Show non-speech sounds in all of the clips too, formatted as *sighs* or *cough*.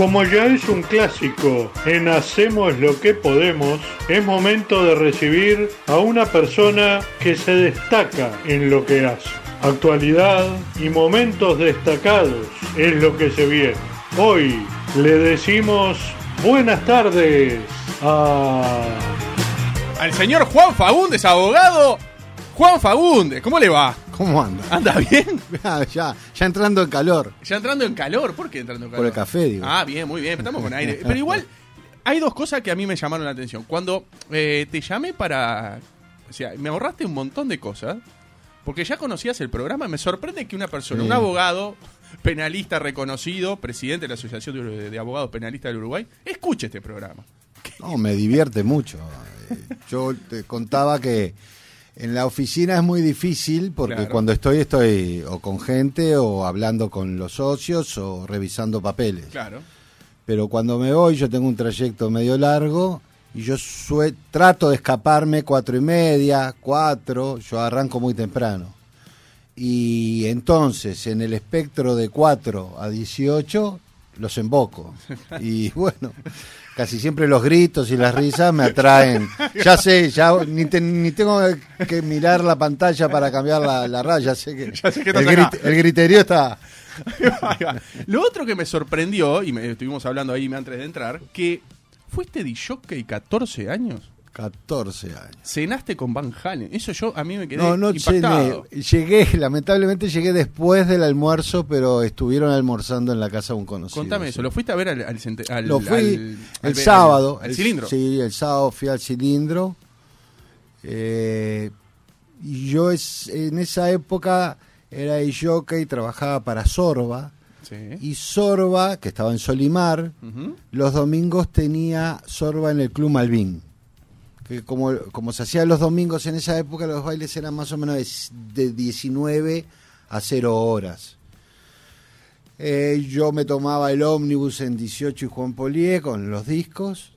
Como ya es un clásico en Hacemos lo que podemos, es momento de recibir a una persona que se destaca en lo que hace. Actualidad y momentos destacados es lo que se viene. Hoy le decimos buenas tardes a... Al señor Juan Fagundes, abogado. Juan Fagundes, ¿cómo le va? ¿Cómo anda? ¿Anda bien? Ya, *laughs* ya, ya entrando en calor. Ya entrando en calor. ¿Por qué entrando en calor? Por el café, digo. Ah, bien, muy bien. Estamos con aire. *laughs* Pero igual, hay dos cosas que a mí me llamaron la atención. Cuando eh, te llamé para... O sea, me ahorraste un montón de cosas. Porque ya conocías el programa. Me sorprende que una persona, Sí. un abogado penalista reconocido, presidente de la Asociación de, de Abogados Penalistas del Uruguay, escuche este programa. No, me divierte mucho. *laughs* Eh, Yo te contaba que en la oficina es muy difícil porque Claro. cuando estoy estoy o con gente o hablando con los socios o revisando papeles. Claro. Pero cuando me voy yo tengo un trayecto medio largo y yo trato de escaparme cuatro y media, cuatro, yo arranco muy temprano. Y entonces en el espectro de 4 a 18 los emboco. *laughs* Y bueno, casi siempre los gritos y las risas me atraen. Ya sé, ya ni, te- ni tengo que mirar la pantalla para cambiar la, la raya, sé que, Ya sé que el, grit- el griterío está... *laughs* Ahí va. Lo otro que me sorprendió, y me, estuvimos hablando ahí antes de entrar, que fuiste de jockey 14 años. 14 años. Cenaste con Van Halen. Eso yo a mí me quedé No, no impactado. cené. Llegué, lamentablemente llegué después del almuerzo, pero estuvieron almorzando en la casa de un conocido. Contame sí. eso, ¿lo fuiste a ver al, al, Lo fui al- el sábado. Al, el- cilindro. Sí, el sábado fui al cilindro. Eh, y yo es, en esa época era jockey, trabajaba para Sorba. Sí. Y Sorba, que estaba en Solimar, los domingos tenía Sorba en el Club Malvin. Que como, como se hacía los domingos en esa época, los bailes eran más o menos de, de 19 a 0 horas. Eh, yo me tomaba el ómnibus en 18 y Juan Polié con los discos.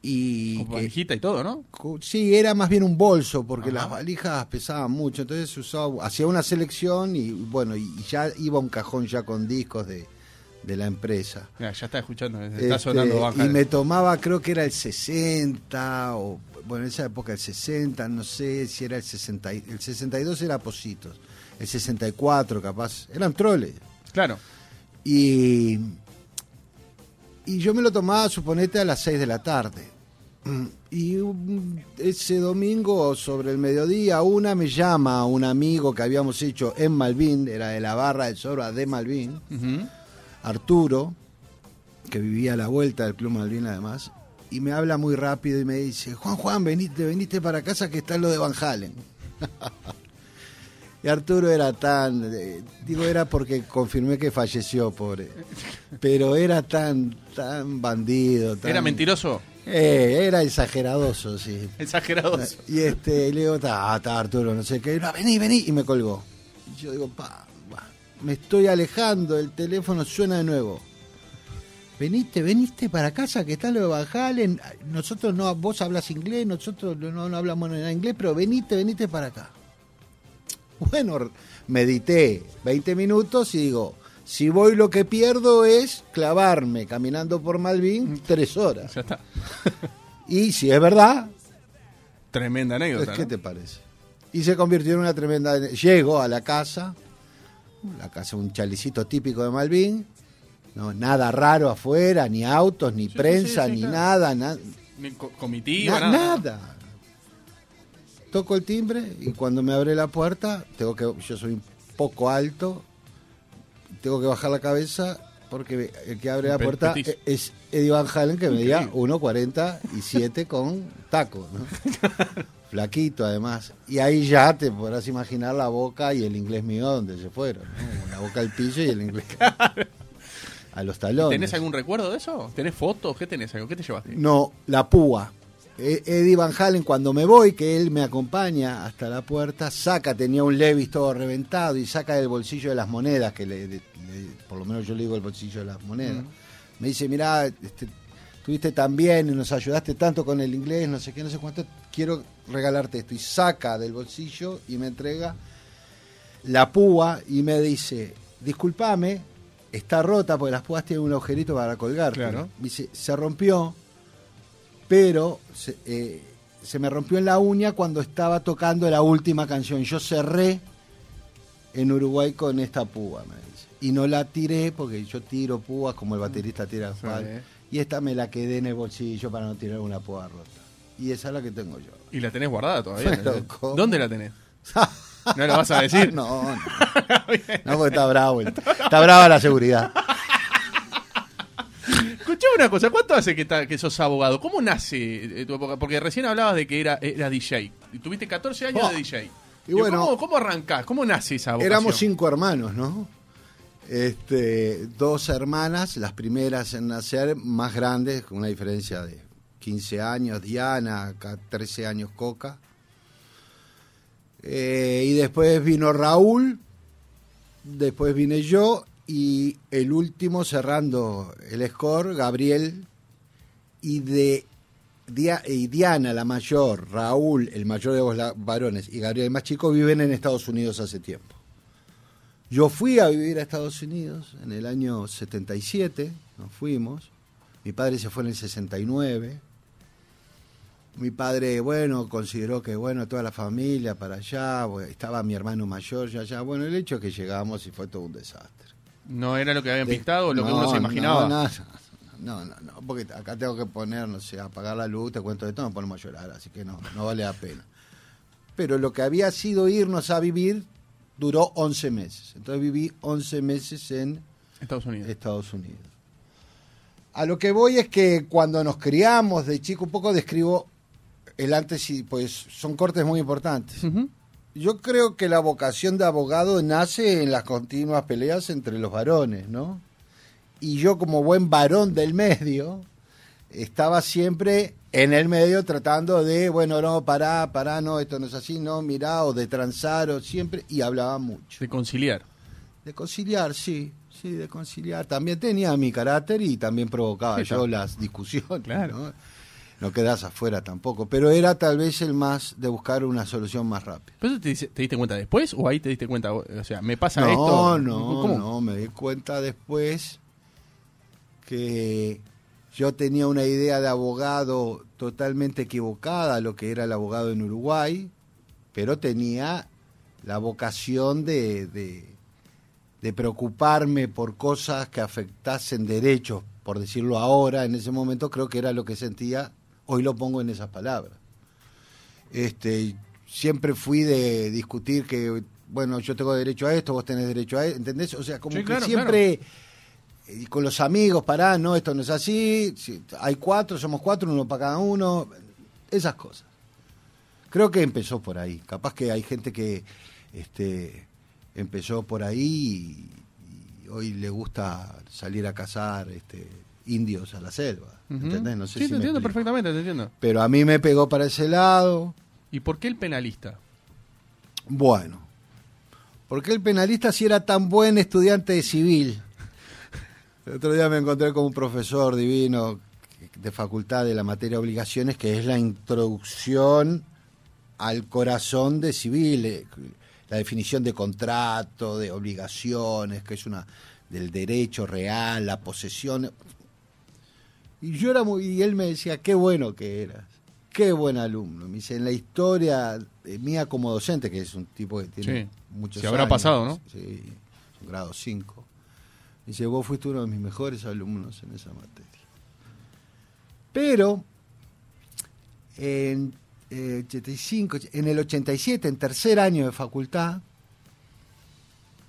Y Con valijita y todo, ¿no? sí, era más bien un bolso, porque Ajá. las valijas pesaban mucho. Entonces usaba, hacía una selección y bueno, y ya iba un cajón ya con discos de, de la empresa. Mira, ya está escuchando, está Este, sonando Van y me tomaba, creo que era el 60, o bueno, en esa época el 60, no sé si era el 60, y- el 62 era Positos, el 64 capaz, eran troles. Claro. Y, y yo me lo tomaba, suponete, a las 6 de la tarde. *clears throat* Y ese domingo, sobre el mediodía, una me llama un amigo que habíamos hecho en Malvin, era de la barra del Sorba de Malvin. Arturo, que vivía a la vuelta del Club Malvin además, y me habla muy rápido y me dice, Juan Juan, veniste, veniste para casa que está lo de Van Halen. *laughs* y Arturo era tan, eh, digo era porque confirmé que falleció, pobre, pero era tan, tan bandido. Tan, ¿Era mentiroso? Eh, era exageradoso, sí. Exagerado. Y este, y le digo, está, está Arturo, no sé qué, no, vení, vení, y me colgó. Y yo digo, pa, pa, me estoy alejando, el teléfono suena de nuevo. Veniste, veniste para casa, que está lo de Van Halen. Nosotros no, vos hablas inglés, nosotros no, no hablamos nada inglés, pero veniste, veniste para acá. Bueno, medité 20 minutos y digo, si voy lo que pierdo es clavarme caminando por Malvin tres horas. Ya está. *laughs* Y si es verdad, Tremenda anécdota. pues, ¿Qué ¿no? te parece? Y se convirtió en una tremenda... Llego a la casa, la casa un chalicito típico de Malvin, no nada raro afuera, ni autos, ni sí, prensa, sí, sí, ni claro. nada, na- Ni co- comitiva, na- nada. nada. Toco el timbre y cuando me abre la puerta, tengo que yo soy un poco alto, tengo que bajar la cabeza porque el que abre la puerta petizo. es Eddie Van Halen que medía Increíble. 1.47 con taco, ¿no? *laughs* flaquito además. Y ahí ya te podrás imaginar la boca y el inglés mío donde se fueron, ¿no? La boca al piso y el inglés *laughs* a los talones. ¿Tenés algún recuerdo de eso? ¿Tenés fotos? ¿Qué tenés? ¿Qué te llevaste? No, la púa. Eh, Eddie Van Halen, cuando me voy, que él me acompaña hasta la puerta, saca, tenía un Levis todo reventado y saca del bolsillo de las monedas, que le, le- por lo menos yo le digo el bolsillo de las monedas. Me dice, mirá, este, estuviste tan bien y nos ayudaste tanto con el inglés, no sé qué, no sé cuánto, quiero regalarte esto. Y saca del bolsillo y me entrega la púa y me dice, discúlpame, está rota porque las púas tienen un agujerito para colgar. Claro. Dice, se rompió, pero se, eh, se me rompió en la uña cuando estaba tocando la última canción. Yo cerré en Uruguay con esta púa, me dice. Y no la tiré porque yo tiro púas como el baterista tira Sí. pal. Y esta me la quedé en el bolsillo para no tirar una púa rota. Y esa es la que tengo yo. Y la tenés guardada todavía. *laughs* ¿Dónde la tenés? *laughs* ¿No la vas a decir? *laughs* no, no. *laughs* No, porque está bravo. el- Está brava la seguridad. Escuchame una cosa, ¿cuánto hace que, ta- que sos abogado? ¿Cómo nace eh, tu época? Porque recién hablabas de que era, era DJ. Tuviste 14 años Oh. de DJ. Y bueno- ¿cómo, ¿Cómo arrancás? ¿Cómo nace esa vocación? Éramos cinco hermanos, ¿no? Este, dos hermanas, las primeras en nacer, más grandes, con una diferencia de 15 años, Diana, acá 13 años Coca. Eh, y después vino Raúl, después vine yo, y el último cerrando el score, Gabriel, y de y Diana, la mayor, Raúl, el mayor de los varones, y Gabriel, el más chico, viven en Estados Unidos hace tiempo. Yo fui a vivir a Estados Unidos en el año 77, nos fuimos. Mi padre se fue en el 69. Mi padre, bueno, consideró que, bueno, toda la familia para allá, estaba mi hermano mayor ya allá. Bueno, el hecho es que llegamos y fue todo un desastre. ¿No era lo que habían pintado o lo que No, uno se imaginaba? No, no, no, no, no, porque acá tengo que poner, no sé, apagar la luz, te cuento de todo, nos ponemos a llorar, así que no, no vale la pena. Pero lo que había sido irnos a vivir duró 11 meses. Entonces viví 11 meses en Estados Unidos. Estados Unidos. A lo que voy es que cuando nos criamos de chico, un poco describo el antes y pues son cortes muy importantes. Yo creo que la vocación de abogado nace en las continuas peleas entre los varones, ¿no? Y yo como buen varón del medio, estaba siempre en el medio tratando de, bueno, no, pará, pará, no, esto no es así, no, mirá, o de transar, o siempre, y hablaba mucho. De conciliar. De conciliar, sí, sí, de conciliar. También tenía mi carácter y también provocaba Sí, yo las discusiones. Claro. ¿no? No quedas afuera tampoco, pero era tal vez el más de buscar una solución más rápida. ¿Pero eso te, te diste cuenta después o ahí te diste cuenta? O sea, ¿me pasa No, esto? no, ¿Cómo? no, me di cuenta después que yo tenía una idea de abogado totalmente equivocada a lo que era el abogado en Uruguay, pero tenía la vocación de, de, de preocuparme por cosas que afectasen derechos, por decirlo ahora, en ese momento creo que era lo que sentía, hoy lo pongo en esas palabras. Este, siempre fui de discutir que, bueno, yo tengo derecho a esto, vos tenés derecho a esto, ¿entendés? O sea, como Sí, que claro, siempre eh, con los amigos, pará, no, esto no es así, si hay cuatro, somos cuatro, uno para cada uno, esas cosas. Creo que empezó por ahí. Capaz que hay gente que este, empezó por ahí y, y hoy le gusta salir a cazar este, indios a la selva. ¿Entendés? No sé sí, si te entiendo explico. perfectamente, te entiendo. Pero a mí me pegó para ese lado. ¿Y por qué el penalista? Bueno, ¿por qué el penalista si era tan buen estudiante de civil? El otro día me encontré con un profesor divino de facultad de la materia obligaciones, que es la introducción al corazón de civil, la definición de contrato, de obligaciones, que es una del derecho real, la posesión. Y yo era muy, y él me decía, qué bueno que eras, qué buen alumno. Me dice, en la historia mía como docente, que es un tipo que tiene Sí. muchos Se habrá años, pasado, ¿no? Sí, un grado 5. Dice, vos fuiste uno de mis mejores alumnos en esa materia. Pero en eh, 85, en el 87, en tercer año de facultad,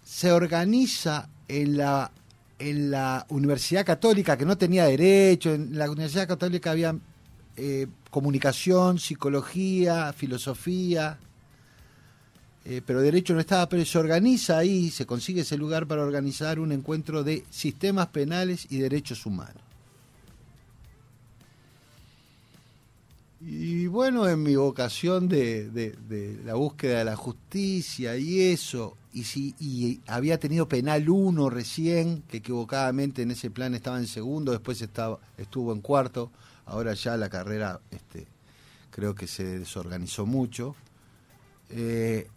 se organiza en la, en la Universidad Católica, que no tenía derecho, en la Universidad Católica había eh, comunicación, psicología, filosofía, eh, pero derecho no estaba, pero se organiza ahí, se consigue ese lugar para organizar un encuentro de sistemas penales y derechos humanos. Y bueno, en mi vocación de, de- de la búsqueda de la justicia y eso, y, si, y había tenido penal uno recién, que equivocadamente en ese plan estaba en segundo, después estaba, estuvo en cuarto, ahora ya la carrera este, creo que se desorganizó mucho. Eh,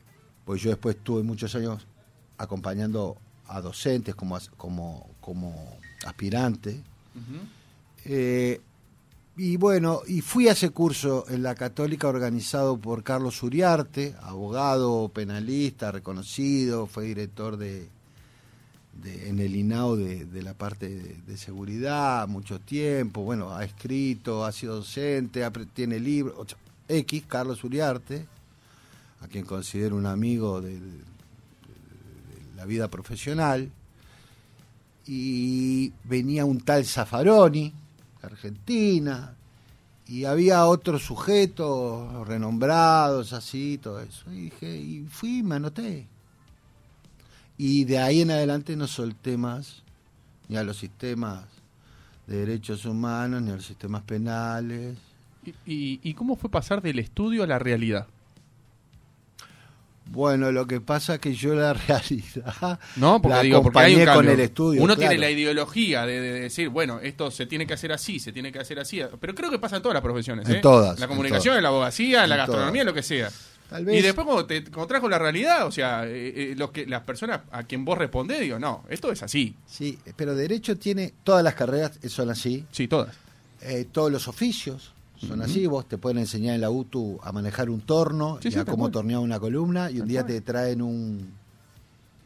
pues yo después tuve muchos años acompañando a docentes como, como, como aspirante. Eh, y bueno, y fui a ese curso en la Católica organizado por Carlos Uriarte, abogado, penalista, reconocido, fue director de, en el INAO de, la parte de, seguridad mucho tiempo, bueno, ha escrito, ha sido docente, tiene libros, X, Carlos Uriarte, a quien considero un amigo de, la vida profesional, y venía un tal Zaffaroni, Argentina, y había otros sujetos renombrados, así, todo eso. Y dije, y fui, me anoté. Y de ahí en adelante no solté más ni a los sistemas de derechos humanos, ni a los sistemas penales. ¿Y, y, y cómo fue pasar del estudio a la realidad? Bueno, lo que pasa es que yo la *laughs* realidad No, porque la digo, porque hay un acompañé con el estudio. Uno claro. tiene la ideología de, de decir, bueno, esto se tiene que hacer así, se tiene que hacer así. Pero creo que pasa en todas las profesiones. En ¿eh? todas, La comunicación, todas. la abogacía, en la gastronomía, todas. lo que sea. Tal vez- Y después cuando te cuando trajo la realidad, o sea, eh, eh, los que, las personas a quien vos respondés, digo, no, esto es así. Sí, pero derecho tiene, todas las carreras son así, Sí, todas. eh, todos los oficios son así, vos te pueden enseñar en la UTU a manejar un torno Sí, y sí, a cómo tornear una columna y un día te traen un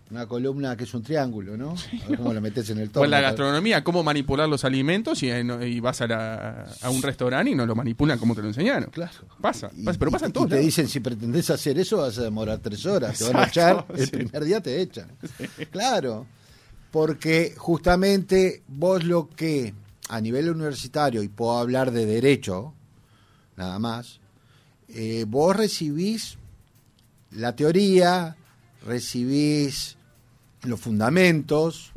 una columna que es un triángulo, ¿no? A ver cómo la metes en el O *laughs* torno. en la gastronomía, cómo manipular los alimentos y, no- y vas a, la- a un restaurante y no lo manipulan como te lo enseñaron. Claro. Pasa, Y- pasa, pero pasa en y- todos y te lados. dicen, si pretendés hacer eso, vas a demorar tres horas. Te van a echar, el sí. primer día te echan. *laughs* Claro, porque justamente vos lo que a nivel universitario, y puedo hablar de derecho, nada más, eh, vos recibís la teoría, recibís los fundamentos,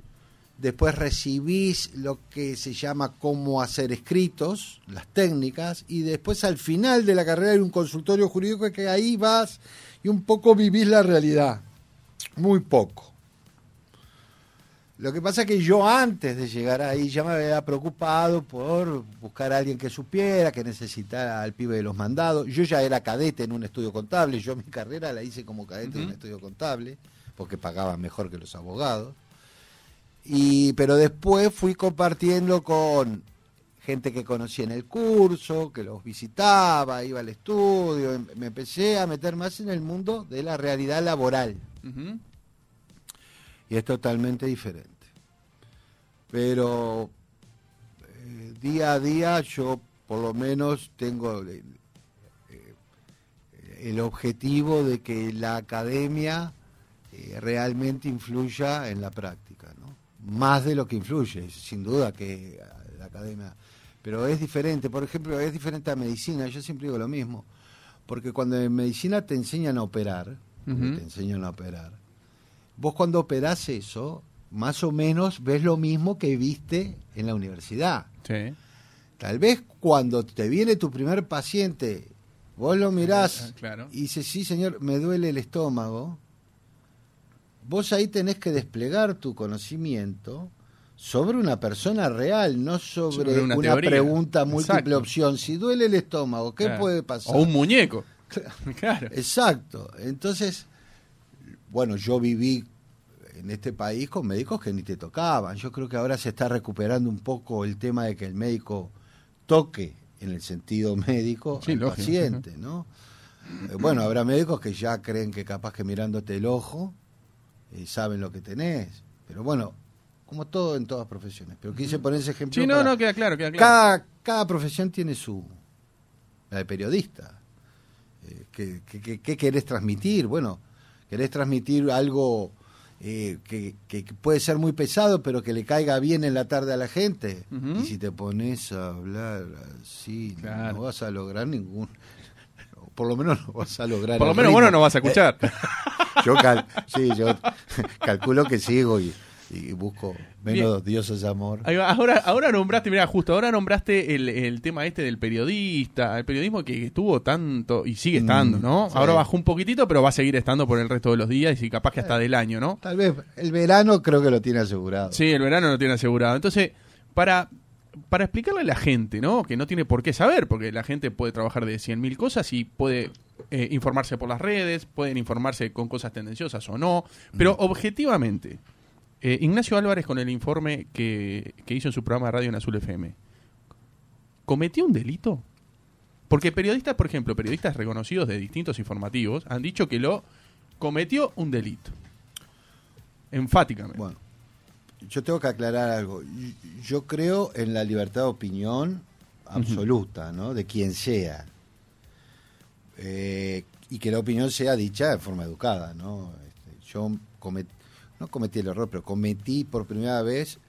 después recibís lo que se llama cómo hacer escritos, las técnicas, y después al final de la carrera hay un consultorio jurídico que ahí vas y un poco vivís la realidad, muy poco. Lo que pasa es que yo antes de llegar ahí ya me había preocupado por buscar a alguien que supiera, que necesitara al pibe de los mandados. Yo ya era cadete en un estudio contable, yo mi carrera la hice como cadete en un estudio contable, porque pagaban mejor que los abogados. Y, pero después fui compartiendo con gente que conocí en el curso, que los visitaba, iba al estudio, em- me empecé a meter más en el mundo de la realidad laboral Ujú. Y es totalmente diferente. Pero eh, día a día yo por lo menos tengo el, eh, el objetivo de que la academia eh, realmente influya en la práctica, ¿no? Más de lo que influye, sin duda que eh, la academia. Pero es diferente, por ejemplo, es diferente a medicina, yo siempre digo lo mismo, porque cuando en medicina te enseñan a operar, te enseñan a operar, vos cuando operás eso, más o menos ves lo mismo que viste en la universidad. Sí. Tal vez cuando te viene tu primer paciente, vos lo mirás Ah, claro. y dices, sí señor, me duele el estómago, vos ahí tenés que desplegar tu conocimiento sobre una persona real, no sobre, Sobre una pregunta múltiple Exacto. opción. Si duele el estómago, ¿qué Claro. puede pasar? O un muñeco. *laughs* claro. Exacto. Entonces, bueno, yo viví en este país con médicos que ni te tocaban. Yo creo que ahora se está recuperando un poco el tema de que el médico toque en el sentido médico Sí, al lógico. paciente, ¿no? Eh, Bueno, habrá médicos que ya creen que capaz que mirándote el ojo eh, saben lo que tenés. Pero bueno, como todo en todas profesiones. Pero quise poner ese ejemplo. Sí, no, no, queda claro, queda claro. cada, cada profesión tiene su. La de periodista. Eh, ¿qué, qué- qué- qué querés transmitir? Bueno, querés transmitir algo eh, que, puede ser muy pesado, pero que le caiga bien en la tarde a la gente. Y si te pones a hablar así, no- Claro. no, vas a lograr ningún. *laughs* Por lo menos no vas a lograr. Por lo menos ritmo. bueno no vas a escuchar. *laughs* Yo, cal- sí, yo *laughs* calculo que sigo y, y busco menos dioses de amor. Ahora, ahora nombraste, mira, justo ahora nombraste el, el tema este del periodista, el periodismo que estuvo tanto y sigue estando, Mm, ¿no? sí. Ahora bajó un poquitito, pero va a seguir estando por el resto de los días y capaz que hasta del año, ¿no? Tal vez el verano creo que lo tiene asegurado. Sí, el verano lo tiene asegurado. Entonces, para, para explicarle a la gente, ¿no? Que no tiene por qué saber, porque la gente puede trabajar de 100.000 cosas y puede eh, informarse por las redes, pueden informarse con cosas tendenciosas o no, pero objetivamente, Eh, Ignacio Álvarez con el informe que, que hizo en su programa de radio en Azul FM. ¿Cometió un delito? Porque periodistas, por ejemplo, periodistas reconocidos de distintos informativos han dicho que lo cometió un delito. Enfáticamente. Bueno, yo tengo que aclarar algo. Yo creo en la libertad de opinión absoluta, ¿no? De quien sea. Eh, y que la opinión sea dicha de forma educada, ¿no? Este, yo cometí, no cometí el error, pero cometí por primera vez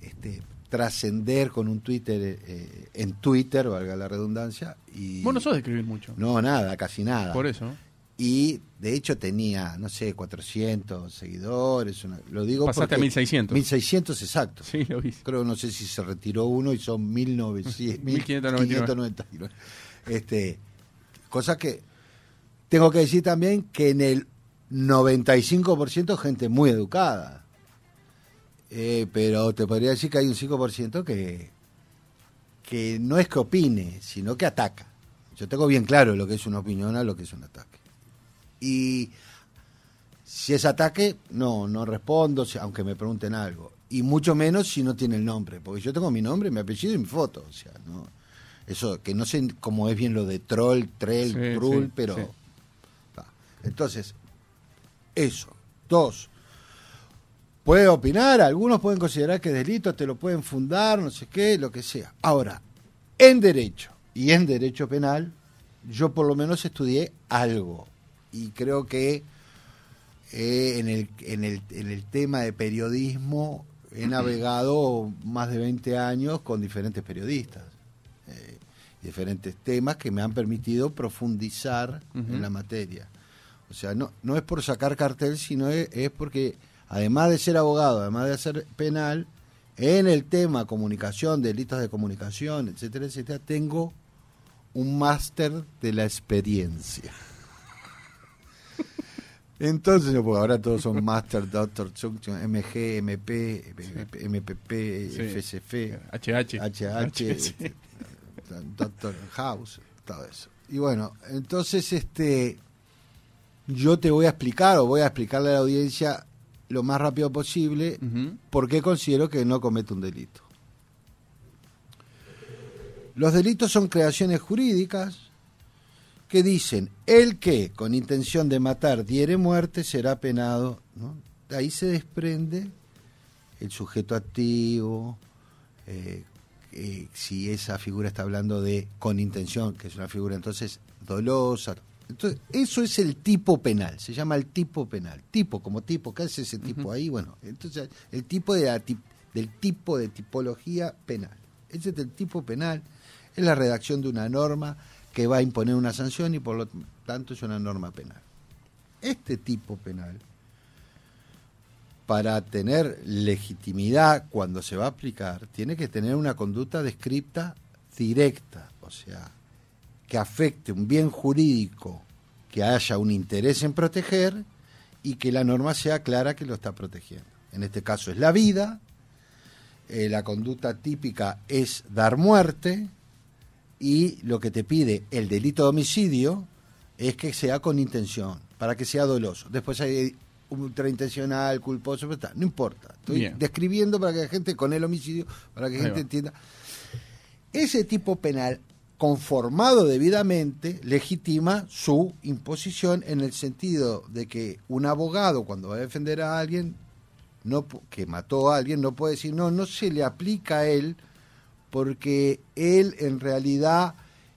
este, trascender con un Twitter eh, en Twitter, valga la redundancia. Y, Vos no sos de escribir mucho. No, nada, casi nada. Por eso. Y de hecho tenía, no sé, 400 seguidores. una- lo digo Pasaste a 1600. 1600 exacto. Sí, lo vi. Creo, no sé si se retiró uno y son 1900, 1599. 1599. Este, cosa que tengo que decir también que en el 95% gente muy educada. Eh, pero te podría decir que hay un 5% que, que no es que opine, sino que ataca. Yo tengo bien claro lo que es una opinión a lo que es un ataque. Y si es ataque, no, no respondo, si- aunque me pregunten algo. Y mucho menos si no tiene el nombre, porque yo tengo mi nombre, mi apellido y mi foto. O sea, no, eso, que no sé cómo es bien lo de troll, trell, Sí, trull, sí, pero... sí. Entonces, eso. Dos, puede opinar, algunos pueden considerar que es delito, te lo pueden fundar, no sé qué, lo que sea. Ahora, en derecho y en derecho penal, yo por lo menos estudié algo. Y creo que eh, en, el, en, el, en el tema de periodismo he navegado más de 20 años con diferentes periodistas. eh, diferentes temas que me han permitido profundizar en la materia. O sea, no, no es por sacar cartel, sino es, es porque, además de ser abogado, además de ser penal, en el tema comunicación, delitos de comunicación, etcétera, etcétera, tengo un máster de la experiencia. *laughs* Entonces, porque ahora todos son Master, Doctor, MG, MP, MPP. FSF, HH. HH. Doctor House, todo eso. Y bueno, entonces este yo te voy a explicar o voy a explicarle a la audiencia lo más rápido posible por qué considero que no comete un delito. Los delitos son creaciones jurídicas que dicen el que con intención de matar diere muerte será penado. ¿no? De ahí se desprende el sujeto activo, eh, eh, si esa figura está hablando de con intención, que es una figura entonces dolosa. Entonces, eso es el tipo penal, se llama el tipo penal. Tipo como tipo, ¿qué hace ese tipo ahí? Bueno, entonces el tipo de la tip- del tipo de tipología penal. Ese es el tipo penal, es la redacción de una norma que va a imponer una sanción y por lo tanto es una norma penal. Este tipo penal, para tener legitimidad cuando se va a aplicar, tiene que tener una conducta descripta directa, o sea, que afecte un bien jurídico, que haya un interés en proteger y que la norma sea clara que lo está protegiendo. En este caso es la vida, eh, la conducta típica es dar muerte y lo que te pide el delito de homicidio es que sea con intención, para que sea doloso. Después hay ultraintencional, culposo, pero está, no importa. Estoy Bien. describiendo para que la gente, con el homicidio, para que la gente entienda. Ese tipo penal, conformado debidamente, legitima su imposición en el sentido de que un abogado, cuando va a defender a alguien no, que mató a alguien, no puede decir, no, no se le aplica a él, porque él en realidad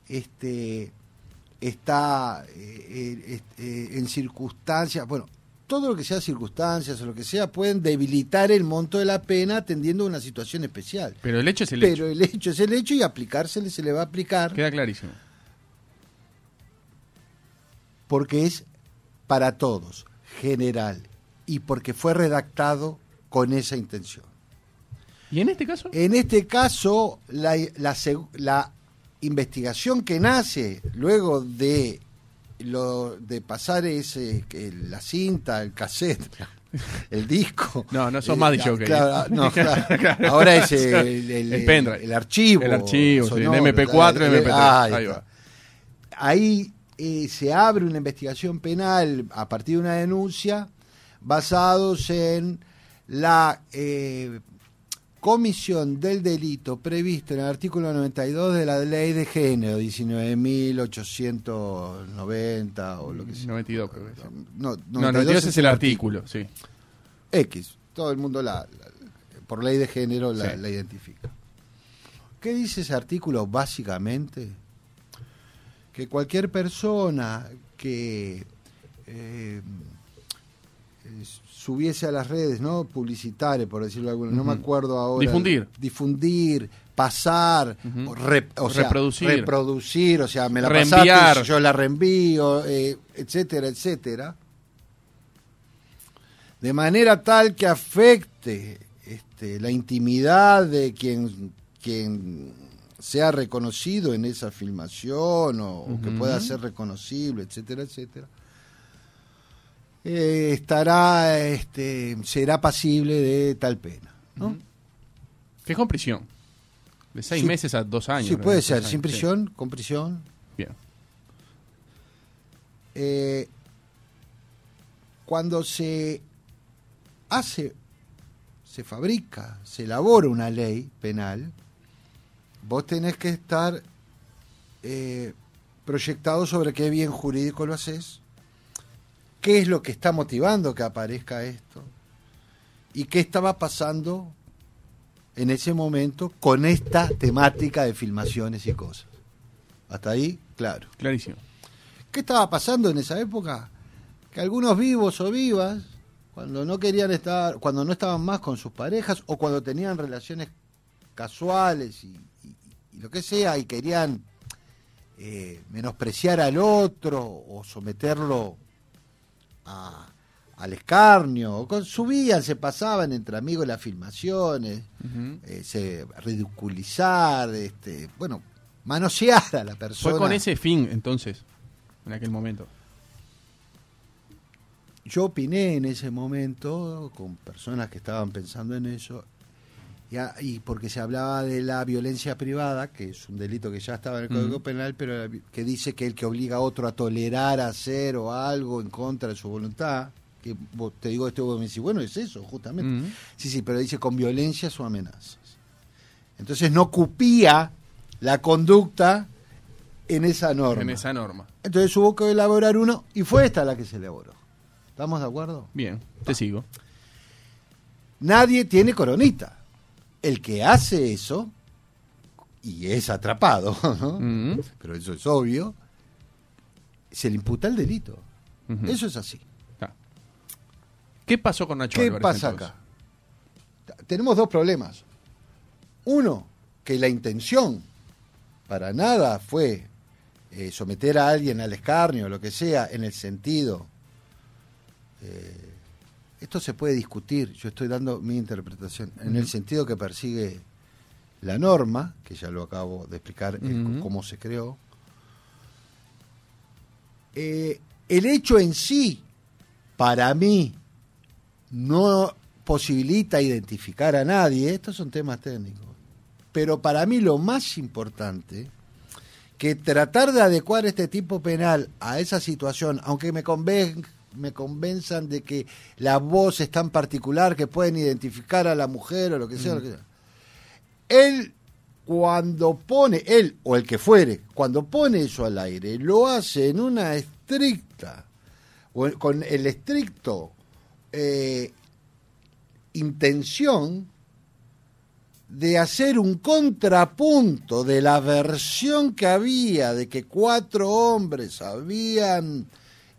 este, está eh, eh, este, en circunstancias, bueno, todo lo que sea circunstancias o lo que sea pueden debilitar el monto de la pena atendiendo a una situación especial. Pero el hecho es el Pero hecho. el hecho es el hecho y aplicársele se le va a aplicar Queda clarísimo. porque es para todos, general, y porque fue redactado con esa intención. ¿Y en este caso? En este caso, la, la seg- la investigación que nace luego de lo de pasar ese la cinta, el cassette, *laughs* el disco. No, no sos eh, más de la- jockey. claro, no, *laughs* claro. Ahora es *laughs* el, el- El pendrive. el archivo. El archivo, sí, el sonoro, MP4, el- el- MP3. ahí Ahí va. Ahí eh, se abre una investigación penal a partir de una denuncia basados en la eh, comisión del delito previsto en el artículo 92 de la ley de género, 19.890 o lo que sea. 92 creo que. No, No, 92 es el artículo, sí. X. Todo el mundo la, la- por ley de género la, Sí. la identifica. ¿Qué dice ese artículo básicamente? Que cualquier persona que eh, eh, subiese a las redes, ¿no? Publicitarias, por decirlo de alguna, no me acuerdo ahora. Difundir. Difundir, pasar, Ujú. o rep- o sea, Reproducir. reproducir, o sea, me la Reenviar. pasaste, yo la reenvío, eh, etcétera, etcétera de manera tal que afecte este, la intimidad de quien, quien sea reconocido en esa filmación o, o que pueda ser reconocible, etcétera, etcétera, eh, estará, este, será pasible de tal pena. ¿no? Que es con prisión. De seis Sí. meses a dos años. Sí, ¿no? puede ser, años, sin sí. prisión, con prisión. Bien. Eh, cuando se hace, se fabrica, se elabora una ley penal, vos tenés que estar eh, proyectado sobre qué bien jurídico lo haces, qué es lo que está motivando que aparezca esto y qué estaba pasando en ese momento con esta temática de filmaciones y cosas. Hasta ahí, claro. Clarísimo. ¿Qué estaba pasando en esa época? Que algunos vivos o vivas, cuando no querían estar, cuando no estaban más con sus parejas o cuando tenían relaciones casuales y, y- y lo que sea y querían eh, menospreciar al otro o someterlo a- al escarnio, con- subían, se pasaban entre amigos las filmaciones, eh, se ridiculizar, este, bueno, manosear a la persona. Fue con ese fin, entonces, en aquel momento. yo opiné en ese momento con personas que estaban pensando en eso, y, a- y porque se hablaba de la violencia privada, que es un delito que ya estaba en el Código. Penal, pero que dice que el que obliga a otro a tolerar, a hacer o algo en contra de su voluntad, que vos- te digo esto vos me decís, bueno, es eso, justamente. Sí, sí, pero dice con violencias o amenazas. Entonces no cupía la conducta en esa norma. En esa norma. Entonces hubo que elaborar uno y fue esta la que se elaboró. ¿Estamos de acuerdo? Bien, te sigo. Nadie tiene coronita. El que hace eso, y es atrapado, *laughs* pero eso es obvio, se le imputa el delito. Eso es así. Ah. ¿Qué pasó con Nacho ¿Qué Álvarez, pasa entonces? acá? Tenemos dos problemas. Uno, que la intención para nada fue eh, someter a alguien al escarnio o lo que sea en el sentido... eh, esto se puede discutir, yo estoy dando mi interpretación, en el sentido que persigue la norma, que ya lo acabo de explicar Ujú. cómo se creó. Eh, el hecho en sí, para mí, no posibilita identificar a nadie, estos son temas técnicos, pero para mí lo más importante, que tratar de adecuar este tipo penal a esa situación, aunque me, conven- me convenzan de que la voz es tan particular que pueden identificar a la mujer o lo que sea, lo que sea. él cuando pone, él o el que fuere, cuando pone eso al aire, lo hace en una estricta, con el estricto eh, intención de hacer un contrapunto de la versión que había de que cuatro hombres habían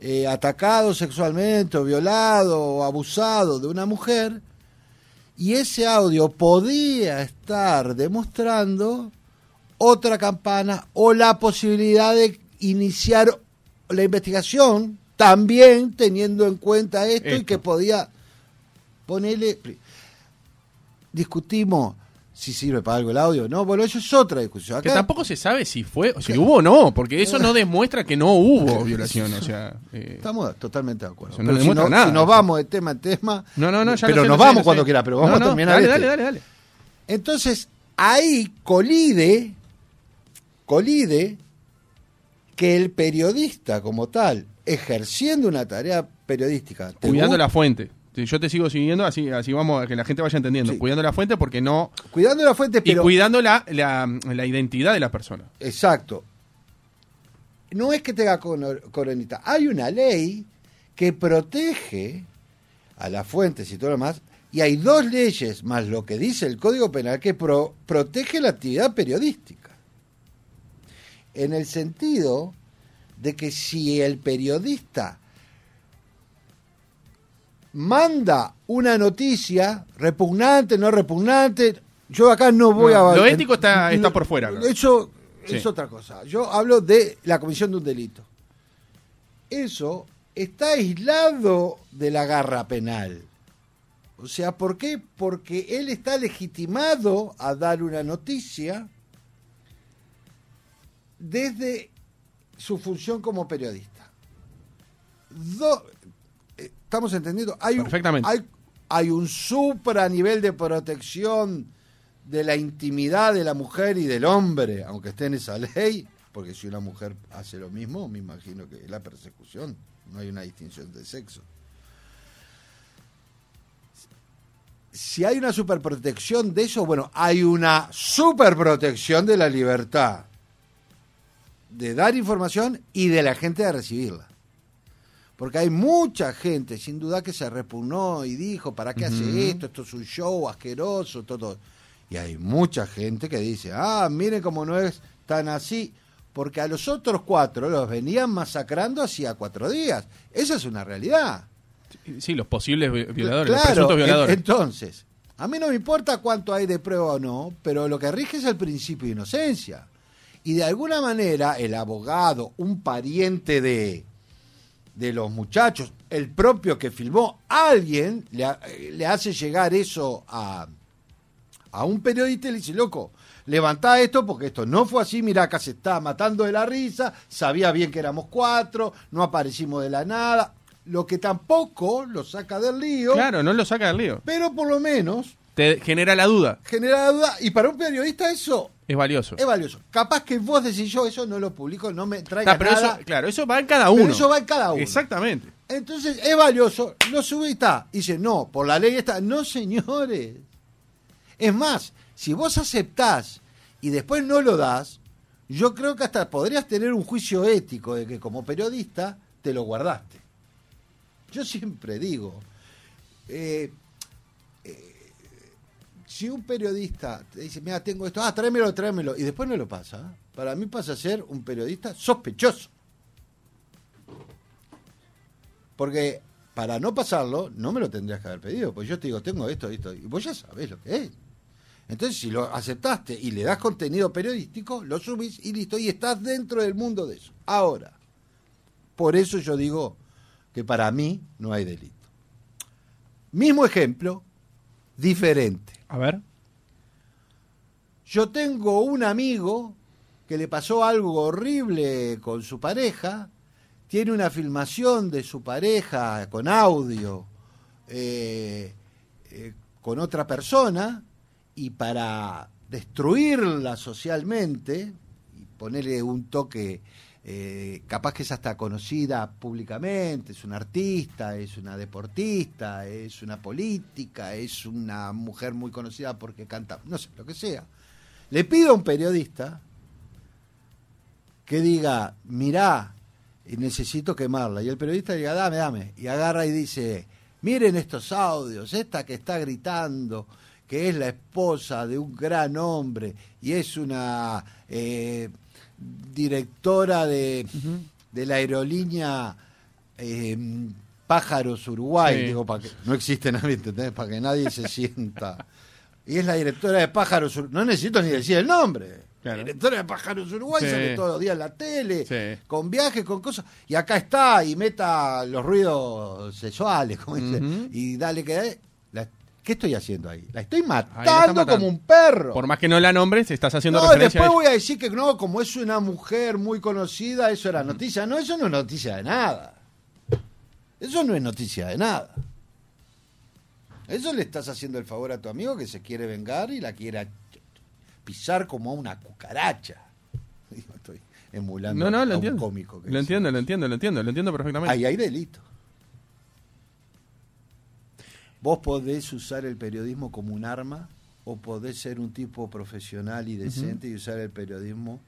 eh, atacado sexualmente o violado o abusado de una mujer y ese audio podía estar demostrando otra campana o la posibilidad de iniciar la investigación también teniendo en cuenta esto, y que podía ponerle discutimos si sirve para algo el audio no bueno eso es otra discusión Que tampoco se sabe si fue, o si hubo o no, porque eso no demuestra que no hubo violación, o sea... *laughs* eh, Estamos totalmente de acuerdo. No si, no- nada. si nos vamos de tema en tema. no, no, no, ya Pero lo sé, nos lo vamos cuando quiera, pero vamos a terminar Dale, este. dale, dale, dale. Entonces, ahí colide, colide que el periodista como tal, ejerciendo una tarea periodística, Cuidando la fuente. Te- Yo te sigo siguiendo, así, así vamos a que la gente vaya entendiendo. Sí. Cuidando la fuente porque no. Cuidando la fuente, Y pero... cuidando la, la, la identidad de la persona. Exacto. No es que tenga coronita. Hay una ley que protege a las fuentes y todo lo demás. Y hay dos leyes, más lo que dice el Código Penal, que pro- protege la actividad periodística. En el sentido de que si el periodista manda una noticia, repugnante, no repugnante, yo acá no voy No, a... lo ético está- está por fuera. Eso Sí. es otra cosa. Yo hablo de la comisión de un delito. Eso está aislado de la garra penal. O sea, ¿por qué? Porque él está legitimado a dar una noticia desde su función como periodista. Do- ¿Estamos entendiendo? Hay un, Perfectamente. hay, hay un supra nivel de protección de la intimidad de la mujer y del hombre, aunque esté en esa ley, porque si una mujer hace lo mismo, me imagino que es la persecución, no hay una distinción de sexo. Si hay una superprotección de eso, bueno, hay una superprotección de la libertad de dar información y de la gente de recibirla. Porque hay mucha gente, sin duda, que se repugnó y dijo, ¿para qué hace esto? Esto es un show asqueroso, todo. Y hay mucha gente que dice, ah, miren cómo no es tan así. Porque a los otros cuatro los venían masacrando hacía cuatro días. Esa es una realidad. Sí, los posibles vi- violadores, los Claro, presuntos violadores. en- entonces, a mí no me importa cuánto hay de prueba o no, pero lo que rige es el principio de inocencia. Y de alguna manera el abogado, un pariente de, de los muchachos, el propio que filmó, alguien le, ha- le hace llegar eso a, a un periodista y le dice, loco, levantá esto porque esto no fue así, mirá, acá se está matando de la risa, sabía bien que éramos cuatro, no aparecimos de la nada, lo que tampoco lo saca del lío, Claro, no lo saca del lío. pero por lo menos Te genera la duda. genera duda, y para un periodista eso Es valioso. es valioso. Capaz que vos decís yo eso no lo publico, no me traiga pero nada, eso, claro, eso va en cada pero uno. eso va en cada uno. Exactamente. Entonces es valioso, lo sube y está. Dice, no, por la ley está. No, señores. Es más, si vos aceptás y después no lo das, yo creo que hasta podrías tener un juicio ético de que como periodista te lo guardaste. Yo siempre digo, eh, si un periodista te dice, mira, tengo esto, ah, tráemelo, tráemelo, y después no lo pasa, para mí pasa a ser un periodista sospechoso. Porque para no pasarlo, no me lo tendrías que haber pedido. Pues yo te digo, tengo esto, esto. Y vos ya sabés lo que es. Entonces, si lo aceptaste y le das contenido periodístico, lo subís y listo. Y estás dentro del mundo de eso. Ahora, por eso yo digo que para mí no hay delito. Mismo ejemplo, diferente. A ver. Yo tengo un amigo que le pasó algo horrible con su pareja, tiene una filmación de su pareja con audio eh, eh, con otra persona y para destruirla socialmente y ponerle un toque, eh, capaz que es hasta conocida públicamente, es una artista, es una deportista, es una política, es una mujer muy conocida porque canta, no sé, lo que sea. Le pido a un periodista que diga, mirá, necesito quemarla. Y el periodista diga, dame, dame. Y agarra y dice, miren estos audios, esta que está gritando, que es la esposa de un gran hombre y es una eh, directora de, de la aerolínea eh, Pájaros Uruguay. Sí. Digo, para que no existe nadie, ¿entendés? Para que nadie se sienta. Y es la directora de Pájaros Uruguay. No necesito ni decir el nombre. Claro. La directora de Pájaros Uruguay Sí. sale todos los días en la tele, Sí. con viajes, con cosas. Y acá está, y meta los ruidos sexuales, como dice, y dale que... ¿Qué estoy haciendo ahí? La estoy matando, matando. como un perro. Por más que no la nombres, estás haciendo no, referencia después a voy a decir que no, como es una mujer muy conocida, eso era noticia. No, eso no es noticia de nada. Eso no es noticia de nada. Eso le estás haciendo el favor a tu amigo que se quiere vengar y la quiere pisar como a una cucaracha. *laughs* Digo, Estoy emulando No, no, a un entiendo. cómico. que Lo entiendo, lo entiendo, lo entiendo, lo entiendo perfectamente. Ahí hay delito. Vos podés usar el periodismo como un arma o podés ser un tipo profesional y decente y usar el periodismo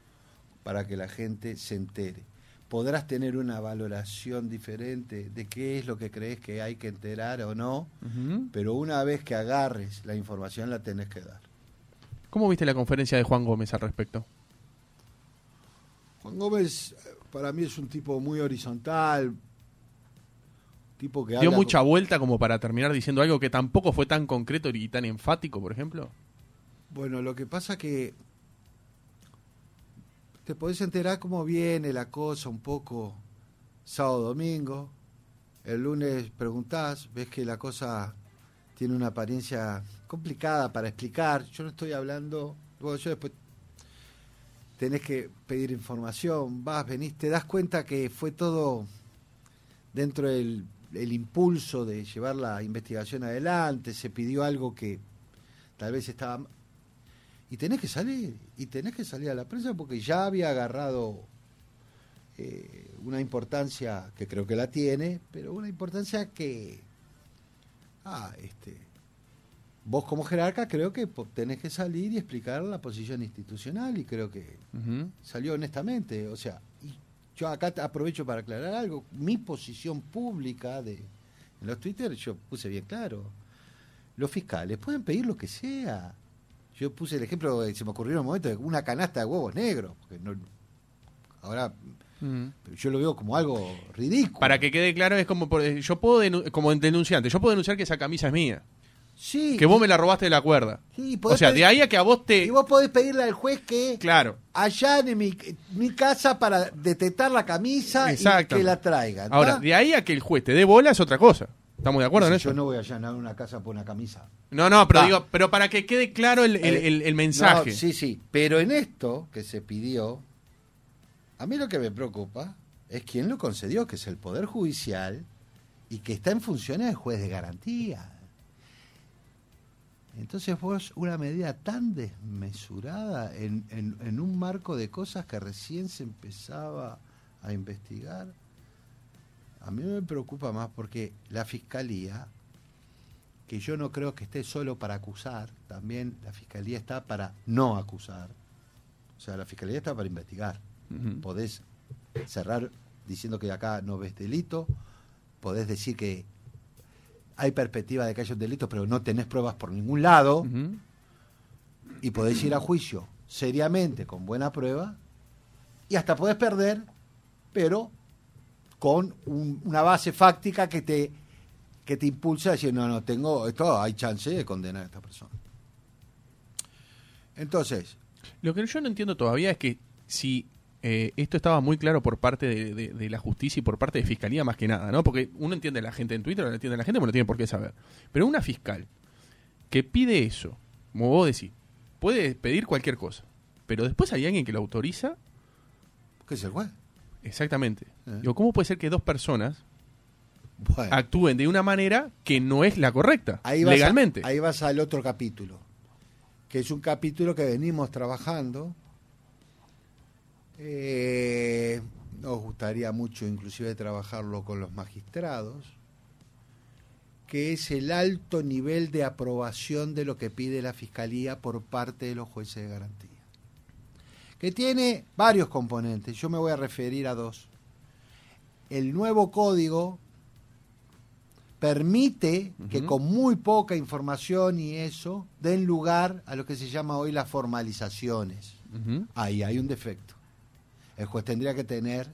para que la gente se entere. Podrás tener una valoración diferente de qué es lo que crees que hay que enterar o no, pero una vez que agarres la información la tenés que dar. ¿Cómo viste la conferencia de Juan Gómez al respecto? Juan Gómez eh, para mí es un tipo muy horizontal, tipo que ¿Dio mucha con- vuelta como para terminar diciendo algo que tampoco fue tan concreto y tan enfático, por ejemplo? Bueno, lo que pasa que te podés enterar cómo viene la cosa un poco sábado, domingo. El lunes preguntás, ves que la cosa tiene una apariencia complicada para explicar. Yo no estoy hablando, bueno, yo después tenés que pedir información, vas, venís, te das cuenta que fue todo dentro del el impulso de llevar la investigación adelante, se pidió algo que tal vez estaba y tenés que salir, y tenés que salir a la prensa porque ya había agarrado eh, una importancia que creo que la tiene, pero una importancia que, ah, este, vos como jerarca creo que tenés que salir y explicar la posición institucional y creo que salió honestamente, o sea, yo acá aprovecho para aclarar algo, mi posición pública de en los Twitter yo puse bien claro. Los fiscales pueden pedir lo que sea. Yo puse el ejemplo, se me ocurrió en un momento, de una canasta de huevos negros, porque no ahora Ujú. yo lo veo como algo ridículo. Para que quede claro, es como por- yo puedo denu- como denunciante, yo puedo denunciar que esa camisa es mía, sí, que vos me la robaste de la cuerda. sí, O sea, pedir- de ahí a que a vos te y vos podés pedirle al juez que Claro. allane mi, mi casa para detectar la camisa y que la traigan. Ahora, de ahí a que el juez te dé bola es otra cosa. ¿Estamos de acuerdo en eso? Yo no voy a allanar una casa por una camisa. No, no, pero Va. digo, pero para que quede claro el, el- el- el mensaje. No, sí, sí. Pero en esto que se pidió, a mí lo que me preocupa es quién lo concedió, que es el Poder Judicial y que está en funciones de juez de garantía. Entonces vos, una medida tan desmesurada en, en- en un marco de cosas que recién se empezaba a investigar, a mí me preocupa más porque la Fiscalía, que yo no creo que esté solo para acusar, también la Fiscalía está para no acusar. O sea, la Fiscalía está para investigar. Ujú. Podés cerrar diciendo que acá no ves delito, podés decir que hay perspectiva de que haya un delito, pero no tenés pruebas por ningún lado, y podés ir a juicio seriamente, con buena prueba, y hasta podés perder, pero con un- una base fáctica que te, que te impulsa a decir, no, no, tengo, esto hay chance de condenar a esta persona. Entonces, Lo que yo no entiendo todavía es que si eh, esto estaba muy claro por parte de, de- de la justicia y por parte de fiscalía más que nada, ¿no? Porque uno entiende a la gente en Twitter, no entiende a la gente, porque no tiene por qué saber. Pero una fiscal que pide eso, como vos decís, puede pedir cualquier cosa, pero después hay alguien que lo autoriza ¿qué es el juez? exactamente. Eh. Digo, ¿cómo puede ser que dos personas Bueno, actúen de una manera que no es la correcta, ahí a- legalmente? ahí vas al otro capítulo, que es un capítulo que venimos trabajando. Eh, nos gustaría mucho inclusive trabajarlo con los magistrados, que es el alto nivel de aprobación de lo que pide la Fiscalía por parte de los jueces de garantía, que tiene varios componentes, yo me voy a referir a dos. El nuevo código permite que con muy poca información y eso den lugar a lo que se llama hoy las formalizaciones. Ahí hay un defecto. El juez tendría que tener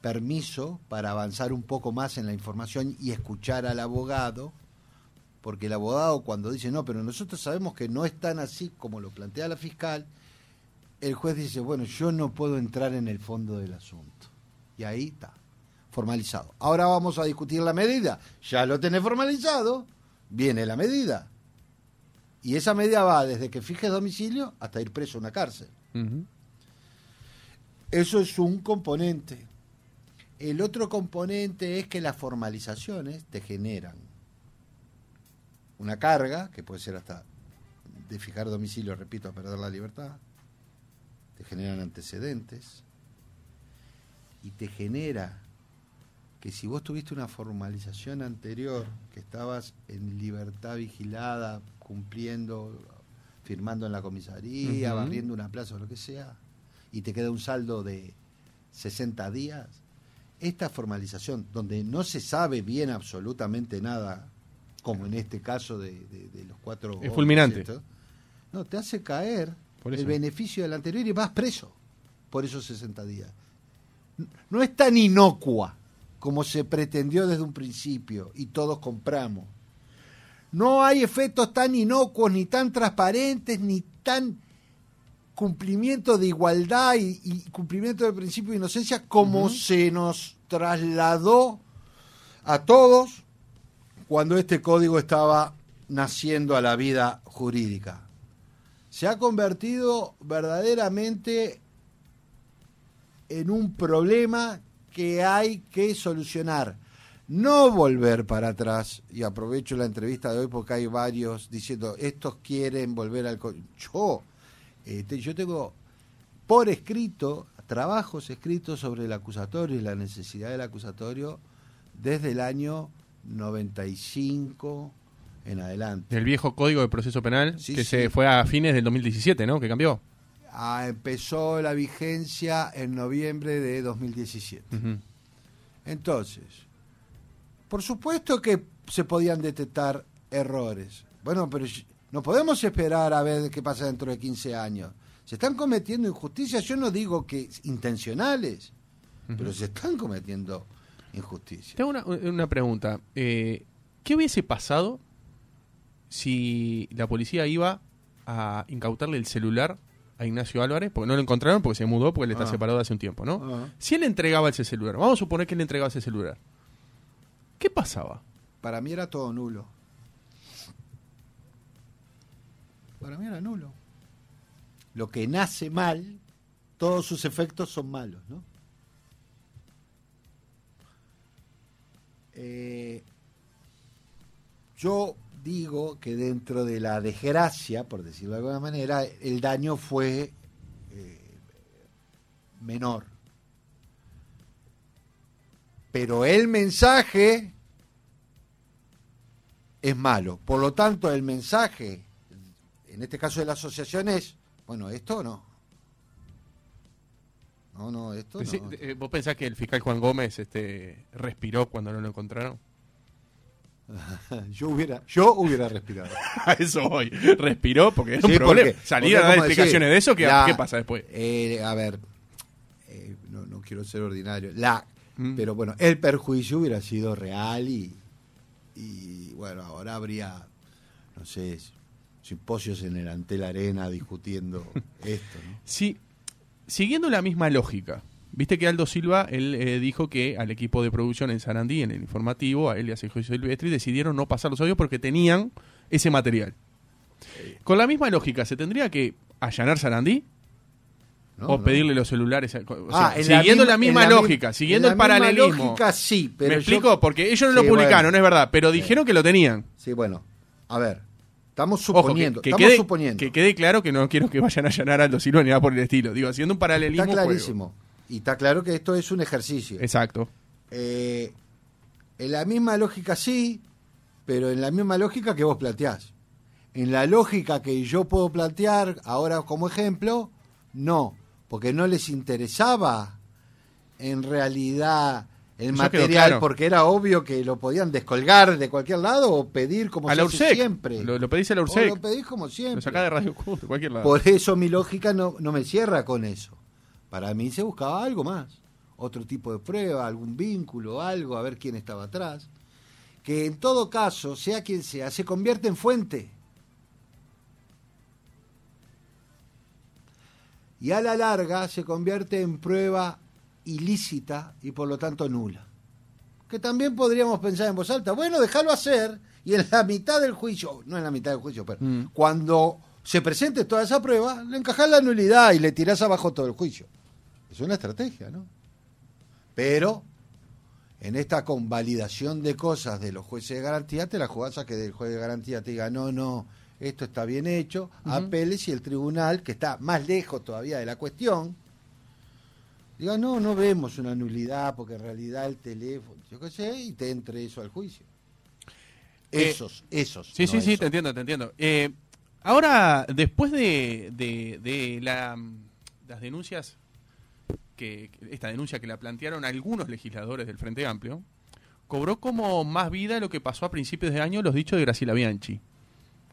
permiso para avanzar un poco más en la información y escuchar al abogado, porque el abogado cuando dice, no, pero nosotros sabemos que no es tan así como lo plantea la fiscal, el juez dice, bueno, yo no puedo entrar en el fondo del asunto. Y ahí está, formalizado. Ahora vamos a discutir la medida. Ya lo tenés formalizado, viene la medida. Y esa medida va desde que fijes domicilio hasta ir preso a una cárcel. Eso es un componente. El otro componente es que las formalizaciones te generan una carga, que puede ser hasta de fijar domicilio, repito, a perder la libertad, te generan antecedentes y te genera que si vos tuviste una formalización anterior, que estabas en libertad vigilada, cumpliendo, firmando en la comisaría, barriendo una plaza o lo que sea, y te queda un saldo de 60 días, esta formalización, donde no se sabe bien absolutamente nada, como en este caso de, de- de los cuatro... Es fulminante. No, te hace caer el beneficio del anterior y vas preso por esos 60 días. No es tan inocua como se pretendió desde un principio y todos compramos. No hay efectos tan inocuos, ni tan transparentes, ni tan cumplimiento de igualdad y, y cumplimiento del principio de inocencia como se nos trasladó a todos cuando este código estaba naciendo a la vida jurídica. Se ha convertido verdaderamente en un problema que hay que solucionar. No volver para atrás, y aprovecho la entrevista de hoy porque hay varios diciendo, estos quieren volver al... co-". Yo, este, yo tengo por escrito, trabajos escritos sobre el acusatorio y la necesidad del acusatorio desde el año 95 en adelante. Del viejo código de proceso penal Sí, que sí. se fue a fines del 2017, ¿no? Que cambió. Ah, empezó la vigencia en noviembre de 2017. Ujú. Entonces, por supuesto que se podían detectar errores. Bueno, pero no podemos esperar a ver qué pasa dentro de 15 años. Se están cometiendo injusticias, yo no digo que intencionales, pero se están cometiendo injusticias. Tengo una, una pregunta. Eh, ¿Qué hubiese pasado si la policía iba a incautarle el celular a Ignacio Álvarez? Porque no lo encontraron porque se mudó porque él está Ah. separado hace un tiempo, ¿no? Ah. Si él entregaba ese celular, vamos a suponer que él entregaba ese celular. ¿Qué pasaba? Para mí era todo nulo. Para mí era nulo. Lo que nace mal, todos sus efectos son malos, ¿no? Eh, yo digo que dentro de la desgracia, por decirlo de alguna manera, el daño fue eh, menor. Pero el mensaje es malo. Por lo tanto, el mensaje, en este caso de la asociación, es, bueno, esto no. No, no, esto Sí, no. eh, ¿Vos pensás que el fiscal Juan Gómez este, respiró cuando no lo encontraron? *laughs* Yo hubiera, yo hubiera respirado. *laughs* A eso voy. Respiró porque un Sí, problema. porque- Salir porque a dar explicaciones decir, de eso, ¿qué, la- qué pasa después? Eh, a ver, eh, no, no quiero ser ordinario. La, Mm. Pero bueno, el perjuicio hubiera sido real y, y bueno, ahora habría, no sé, simposios en el Antel Arena discutiendo *laughs* esto. ¿no? Sí, siguiendo la misma lógica. Viste que Aldo Silva, él eh, dijo que al equipo de producción en Sarandí, en el informativo, a él y a Sergio Silvestri, decidieron no pasar los audios porque tenían ese material. Con la misma lógica, ¿se tendría que allanar Sarandí? No, o no. pedirle los celulares. a- o Ah, sea, en la siguiendo misma- la misma lógica, siguiendo en el paralelismo. lógica, sí, pero ¿Me yo- explico? Porque ellos no lo publicaron, bueno. es verdad, pero dijeron que lo tenían. Sí, bueno, a ver, estamos Ojo, que- suponiendo, que, estamos quede, suponiendo. que quede claro que no quiero que vayan a allanar a Aldo Silva ni nada por el estilo. Digo, haciendo un paralelismo. Está juego. clarísimo. Y está claro que esto es un ejercicio. Exacto. Eh, en la misma lógica sí, pero en la misma lógica que vos planteás. En la lógica que yo puedo plantear ahora como ejemplo, no, porque no les interesaba en realidad el Eso material, claro. porque era obvio que lo podían descolgar de cualquier lado o pedir como a se la hace siempre. Lo, lo pedís a la O URSEC. lo pedís como siempre. Lo sacás de Radio Q, de cualquier lado. Por eso mi lógica no, no me cierra con eso. Para mí se buscaba algo más, otro tipo de prueba, algún vínculo, algo, a ver quién estaba atrás. Que en todo caso, sea quien sea, se convierte en fuente. Y a la larga se convierte en prueba ilícita y por lo tanto nula. Que también podríamos pensar en voz alta, bueno, déjalo hacer y en la mitad del juicio, no en la mitad del juicio, pero Mm. cuando se presente toda esa prueba, le encajás la nulidad y le tirás abajo todo el juicio. Es una estrategia, ¿no? Pero en esta convalidación de cosas de los jueces de garantía, te la jugás a que el juez de garantía te diga, no, no, esto está bien hecho, Ujú. apeles y el tribunal, que está más lejos todavía de la cuestión, Diga, no, no vemos una nulidad porque en realidad el teléfono, yo qué sé, y te entre eso al juicio. Eh, Esos, esos. Sí, no sí, sí, te entiendo, te entiendo. Eh, ahora, después de, de, de la, las denuncias, que esta denuncia que la plantearon algunos legisladores del Frente Amplio, cobró como más vida lo que pasó a principios de año los dichos de Graciela Bianchi.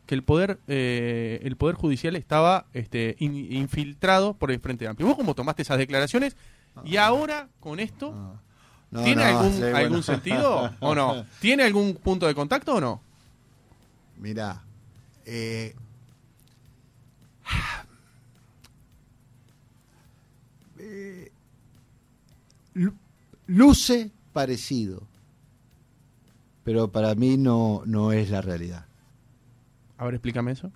Que el poder, eh, el poder judicial estaba este, in- infiltrado por el Frente Amplio. ¿Vos cómo tomaste esas declaraciones? Y ahora, con esto, Ah. No, ¿tiene algún, sí, bueno. algún sentido o no? *laughs* ¿Tiene algún punto de contacto o no? Mirá, eh, *sighs* eh, lu- luce parecido, pero para mí no, no es la realidad. A ver, explícame eso.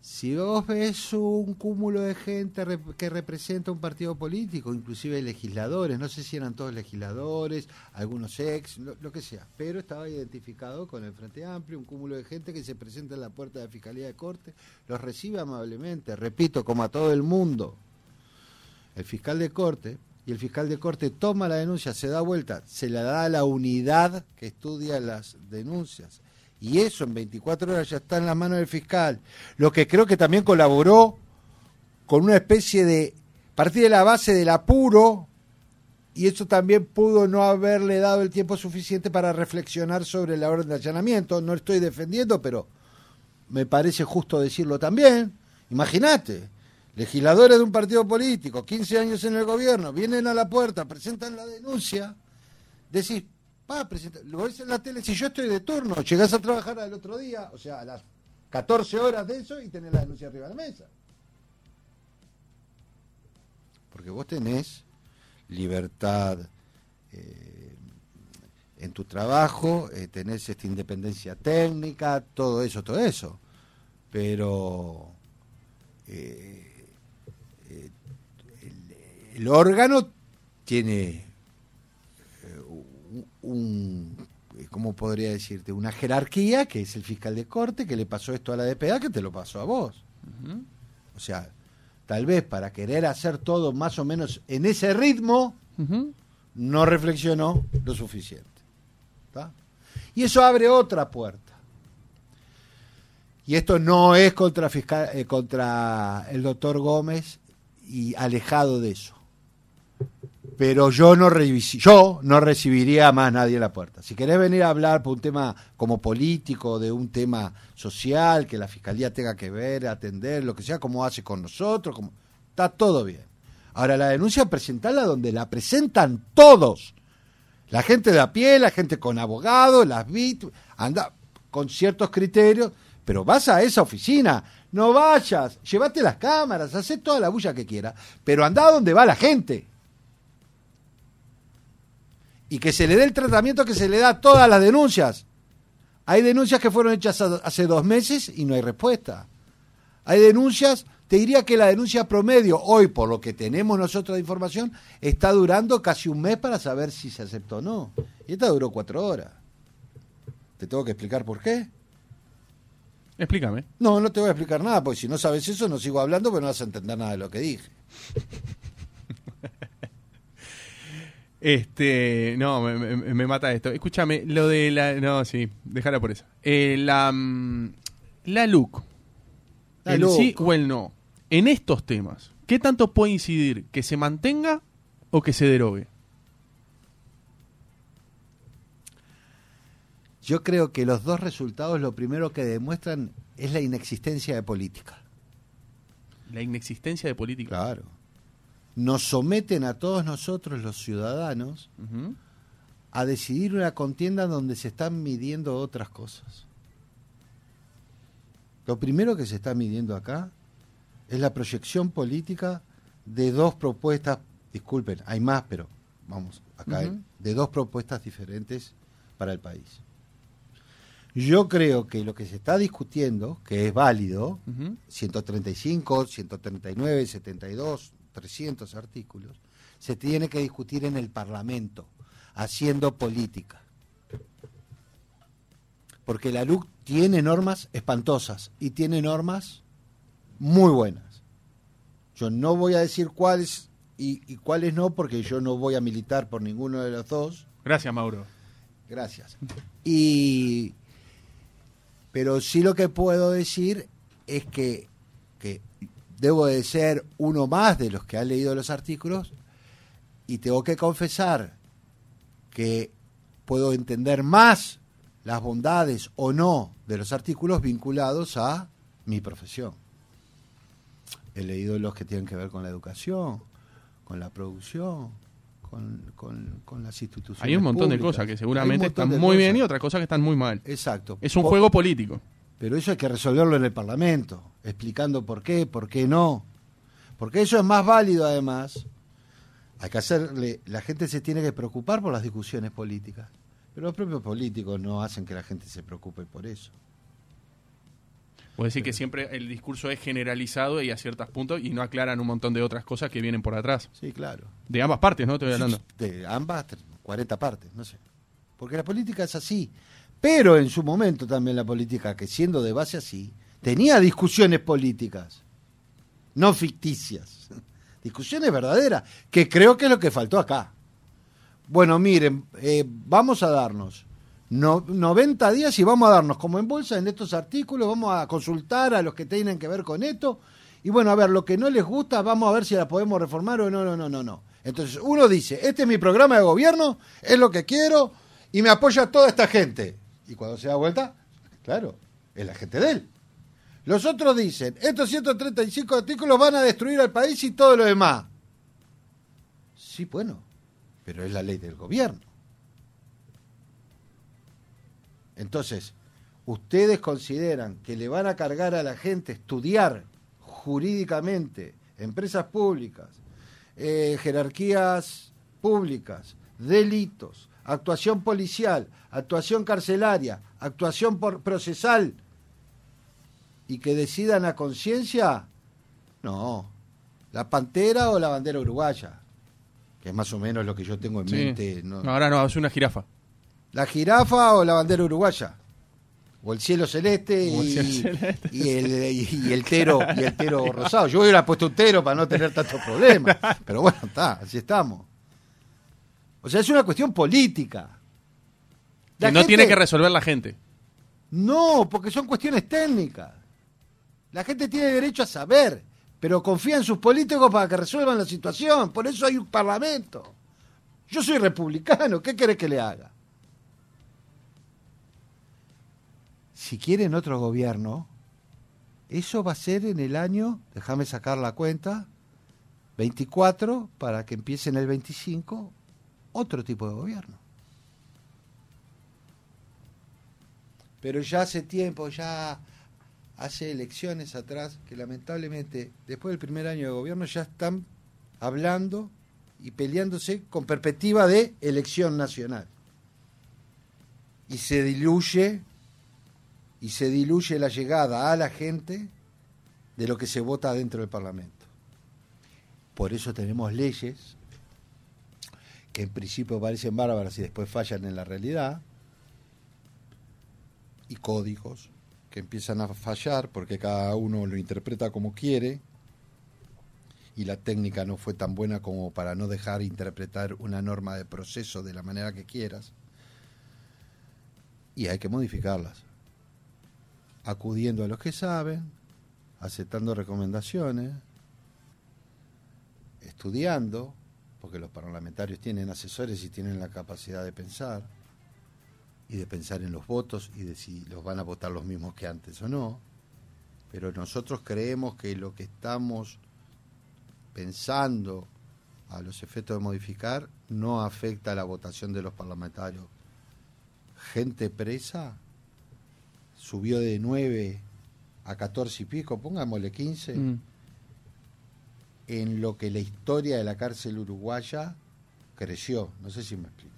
Si vos ves un cúmulo de gente que representa un partido político, inclusive legisladores, no sé si eran todos legisladores, algunos ex, lo, lo que sea, pero estaba identificado con el Frente Amplio, un cúmulo de gente que se presenta en la puerta de la Fiscalía de Corte, los recibe amablemente, repito, como a todo el mundo. El fiscal de Corte, y el fiscal de Corte toma la denuncia, se da vuelta, se la da a la unidad que estudia las denuncias. Y eso en 24 horas ya está en las manos del fiscal. Lo que creo que también colaboró con una especie de partir de la base del apuro y eso también pudo no haberle dado el tiempo suficiente para reflexionar sobre la orden de allanamiento. No estoy defendiendo, pero me parece justo decirlo también. Imagínate, legisladores de un partido político, 15 años en el gobierno, vienen a la puerta, presentan la denuncia, decís, pa, presenta, lo ves en la tele, si yo estoy de turno, llegás a trabajar al otro día, o sea, a las 14 horas de eso y tenés la denuncia arriba de la mesa. Porque vos tenés libertad eh, en tu trabajo, eh, tenés esta independencia técnica, todo eso, todo eso. Pero eh, el, órgano tiene un, eh, ¿cómo podría decirte? Una jerarquía que es el fiscal de corte que le pasó esto a la DPA que te lo pasó a vos. O sea, tal vez para querer hacer todo más o menos en ese ritmo, no reflexionó lo suficiente. ¿tá? Y eso abre otra puerta. Y esto no es contra, fiscal, eh, contra el doctor Gómez y alejado de eso. Pero yo no, yo no recibiría a más nadie en la puerta. Si querés venir a hablar por un tema como político, de un tema social, que la fiscalía tenga que ver, atender, lo que sea, como hace con nosotros, está todo bien. Ahora, la denuncia presentarla donde la presentan todos. La gente de a pie, la gente con abogado, las víctimas, anda con ciertos criterios, pero vas a esa oficina, no vayas, llévate las cámaras, haz toda la bulla que quieras, pero anda donde va la gente. Y que se le dé el tratamiento que se le da a todas las denuncias. Hay denuncias que fueron hechas hace dos meses y no hay respuesta. Hay denuncias, te diría que la denuncia promedio, hoy por lo que tenemos nosotros de información, está durando casi un mes para saber si se aceptó o no. Y esta duró cuatro horas. ¿Te tengo que explicar por qué? Explícame. No, no te voy a explicar nada, porque si no sabes eso no sigo hablando, porque no vas a entender nada de lo que dije. Este, no, me, me- me mata esto. Escúchame, lo de la. No, sí, déjala por eso. Eh, la. mm, La LUC. La el LUC. sí o el no. En estos temas, ¿qué tanto puede incidir que se mantenga o que se derogue? Yo creo que los dos resultados lo primero que demuestran es la inexistencia de política. La inexistencia de política. Claro. Nos someten a todos nosotros los ciudadanos a decidir una contienda donde se están midiendo otras cosas. Lo primero que se está midiendo acá es la proyección política de dos propuestas, disculpen, hay más, pero vamos, acá hay, Ujú. de dos propuestas diferentes para el país. Yo creo que lo que se está discutiendo, que es válido, Ujú. 135, 139, 72, 300 artículos, se tiene que discutir en el Parlamento, haciendo política. Porque la LUC tiene normas espantosas y tiene normas muy buenas. Yo no voy a decir cuáles y, y cuáles no, porque yo no voy a militar por ninguno de los dos. Gracias, Mauro. Gracias. Y pero sí lo que puedo decir es que, que debo de ser uno más de los que han leído los artículos y tengo que confesar que puedo entender más las bondades o no de los artículos vinculados a mi profesión. He leído los que tienen que ver con la educación, con la producción, con, con, con las instituciones. Hay un montón de cosas que seguramente están muy bien y otras cosas que están muy mal. Exacto. Es un juego político. Pero eso hay que resolverlo en el Parlamento, explicando por qué, por qué no. Porque eso es más válido además. Hay que hacerle, la gente se tiene que preocupar por las discusiones políticas. Pero los propios políticos no hacen que la gente se preocupe por eso. Puede decir que siempre el discurso es generalizado y a ciertos puntos y no aclaran un montón de otras cosas que vienen por atrás. Sí, claro. De ambas partes, ¿no? Estoy hablando. De ambas, tre- 40 partes, no sé. Porque la política es así. Pero en su momento también la política, que siendo de base así, tenía discusiones políticas, no ficticias. *laughs* Discusiones verdaderas, que creo que es lo que faltó acá. Bueno, miren, eh, vamos a darnos no, 90 días y vamos a darnos como en bolsa en estos artículos, vamos a consultar a los que tienen que ver con esto. Y bueno, a ver, lo que no les gusta, vamos a ver si la podemos reformar o no, no, no, no, no. Entonces uno dice, este es mi programa de gobierno, es lo que quiero y me apoya toda esta gente. Y cuando se da vuelta, claro, es la gente de él. Los otros dicen, estos 135 artículos van a destruir al país y todo lo demás. Sí, bueno, pero es la ley del gobierno. Entonces, ¿ustedes consideran que le van a cargar a la gente estudiar jurídicamente empresas públicas, eh, jerarquías públicas, delitos, actuación policial, actuación carcelaria, actuación por procesal y que decidan a conciencia? No, la pantera o la bandera uruguaya, que es más o menos lo que yo tengo en Sí. mente. ¿no? No, ahora no, es una jirafa. ¿La jirafa o la bandera uruguaya? O el cielo celeste, *laughs* O el y, cielo celeste, y el, y, y el tero y el tero *laughs* rosado. Yo hubiera puesto un tero para no tener tantos problemas. *laughs* Pero bueno, está, así estamos. O sea, es una cuestión política. La Que no gente- tiene que resolver la gente. No, porque son cuestiones técnicas. La gente tiene derecho a saber, pero confía en sus políticos para que resuelvan la situación. Por eso hay un parlamento. Yo soy republicano, ¿qué querés que le haga? Si quieren otro gobierno, eso va a ser en el año, déjame sacar la cuenta, 24, para que empiece en el 25, otro tipo de gobierno. Pero ya hace tiempo, ya hace elecciones atrás, que lamentablemente después del primer año de gobierno ya están hablando y peleándose con perspectiva de elección nacional. Y se diluye y se diluye la llegada a la gente de lo que se vota dentro del Parlamento. Por eso tenemos leyes en principio parecen bárbaras y después fallan en la realidad, y códigos que empiezan a fallar porque cada uno lo interpreta como quiere y la técnica no fue tan buena como para no dejar interpretar una norma de proceso de la manera que quieras y hay que modificarlas acudiendo a los que saben aceptando recomendaciones estudiando porque los parlamentarios tienen asesores y tienen la capacidad de pensar y de pensar en los votos y de si los van a votar los mismos que antes o no. Pero nosotros creemos que lo que estamos pensando a los efectos de modificar no afecta a la votación de los parlamentarios. Gente presa subió de 9 a 14 y pico, pongámosle 15, Mm. En lo que la historia de la cárcel uruguaya creció. No sé si me explico.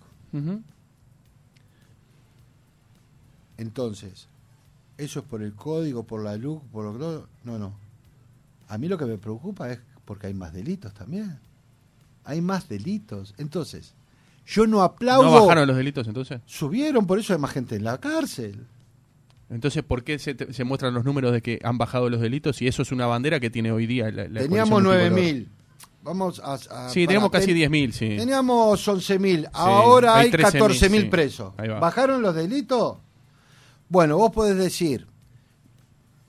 Entonces, ¿eso es por el código, por la luz, por lo que... No, no. A mí lo que me preocupa es porque hay más delitos también. Hay más delitos. Entonces, yo no aplaudo... ¿No bajaron los delitos entonces? Subieron, por eso hay más gente en la cárcel. Entonces, ¿por qué se, te- se muestran los números de que han bajado los delitos? Y eso es una bandera que tiene hoy día la, la Teníamos coalición multicolor. 9.000. vamos a... a- Sí, tenemos casi ten- 10.000, sí. Teníamos 11.000, ahora hay hay 13.000, 14.000 sí. presos. ¿Bajaron los delitos? Bueno, vos podés decir,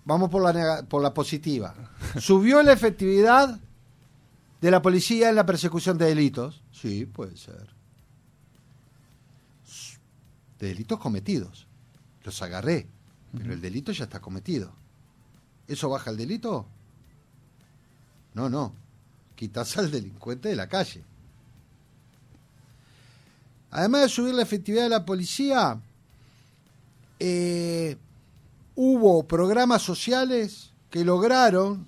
vamos por la, por la positiva, *laughs* ¿subió la efectividad de la policía en la persecución de delitos? Sí, puede ser. De delitos cometidos. Los agarré, pero el delito ya está cometido. ¿Eso baja el delito? No, no. Quitas al delincuente de la calle. Además de subir la efectividad de la policía, eh, hubo programas sociales que lograron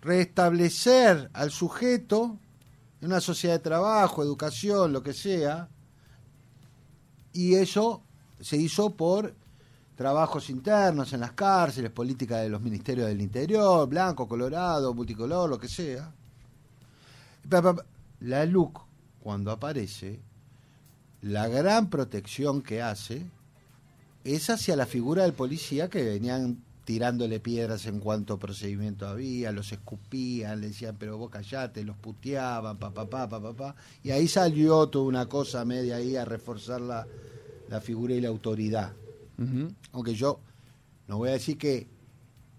restablecer al sujeto en una sociedad de trabajo, educación, lo que sea, y eso se hizo por trabajos internos en las cárceles, política de los ministerios del interior, blanco, colorado, multicolor, lo que sea. La LUC, cuando aparece, la gran protección que hace es hacia la figura del policía que venían tirándole piedras en cuanto procedimiento había, los escupían, le decían, pero vos callate, los puteaban, pa, pa, pa, pa, pa, pa. Y ahí salió toda una cosa media ahí a reforzar la, la figura y la autoridad. Aunque yo no voy a decir que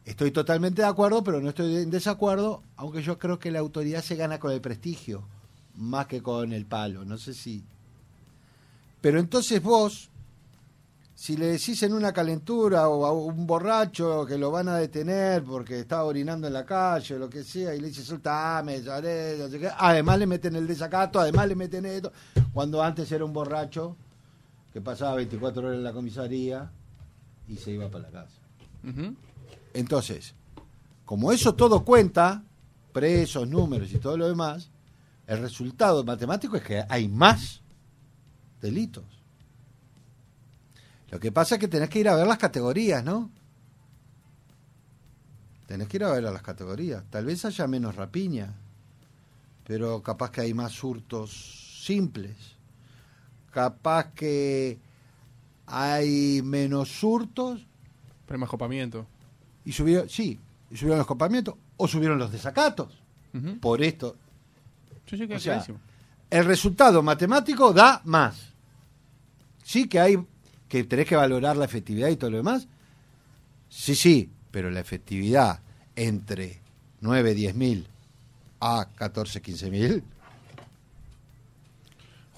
estoy totalmente de acuerdo, pero no estoy en desacuerdo, aunque yo creo que la autoridad se gana con el prestigio, más que con el palo. No sé si. Pero entonces vos, si le decís en una calentura o a un borracho que lo van a detener porque está orinando en la calle o lo que sea, y le dices, soltame, lloré, no sé qué", además le meten el desacato, además le meten esto, cuando antes era un borracho que pasaba 24 horas en la comisaría y se iba para la casa. Entonces, como eso todo cuenta, presos, números y todo lo demás, el resultado matemático es que hay más delitos. Lo que pasa es que tenés que ir a ver las categorías, ¿no? Tenés que ir a ver a las categorías. Tal vez haya menos rapiña, pero capaz que hay más hurtos simples. Capaz que hay menos hurtos Pero hay más copamiento. y subieron, sí, y subieron los copamientos o subieron los desacatos. Por esto, Sí, sí, queda O sea, clarísimo. el resultado matemático da más. Sí que hay que tenés que valorar la efectividad y todo lo demás. Sí, sí, pero la efectividad entre 9, 10 mil a 14, 15 mil.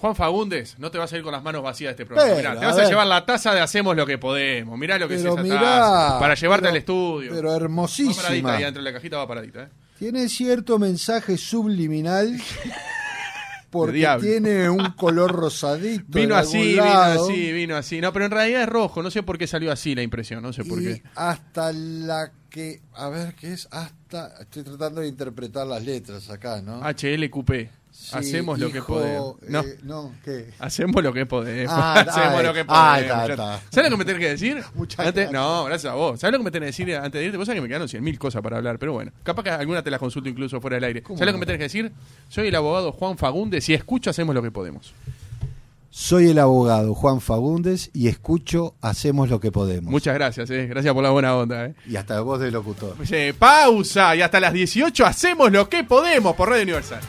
Juan Fagundes, no te vas a ir con las manos vacías de este programa. Pero, Mirá, te vas a, llevar la taza de Hacemos lo que podemos. Mirá lo que Pero es esa mirá, taza. Para llevarte pero- al estudio. Pero va paradita hermosísima. ahí dentro de la cajita, va paradita. ¿eh? Tiene cierto mensaje subliminal *laughs* porque tiene un color rosadito. Vino así, vino así, vino así. No, pero en realidad es rojo. No sé por qué salió así la impresión. No sé por y qué. hasta la que, a ver, ¿qué es? Hasta, estoy tratando de interpretar las letras acá, ¿no? HLQP. Sí, Hacemos lo que podemos. No. eh, no, ¿qué? Hacemos lo que podemos. Ah, *laughs* Hacemos ah, lo que podemos. ¿Sabes lo que me tenés que decir? *laughs* Muchas Antes- gracias. No, gracias a vos. ¿Sabes lo que me tenés que decir antes de irte? Vos sabés que me quedaron 100.000 cosas para hablar, pero bueno. Capaz que alguna te las consulto incluso fuera del aire. ¿Cómo ¿Sabes lo que no? me tenés que decir? Soy el abogado Juan Fagundes y escucho Hacemos lo que podemos. Soy el abogado Juan Fagundes y escucho Hacemos lo que podemos. Muchas gracias, eh. Gracias por la buena onda, eh. Y hasta voz de locutor. Pausa y hasta las 18 hacemos lo que podemos por Radio Universal.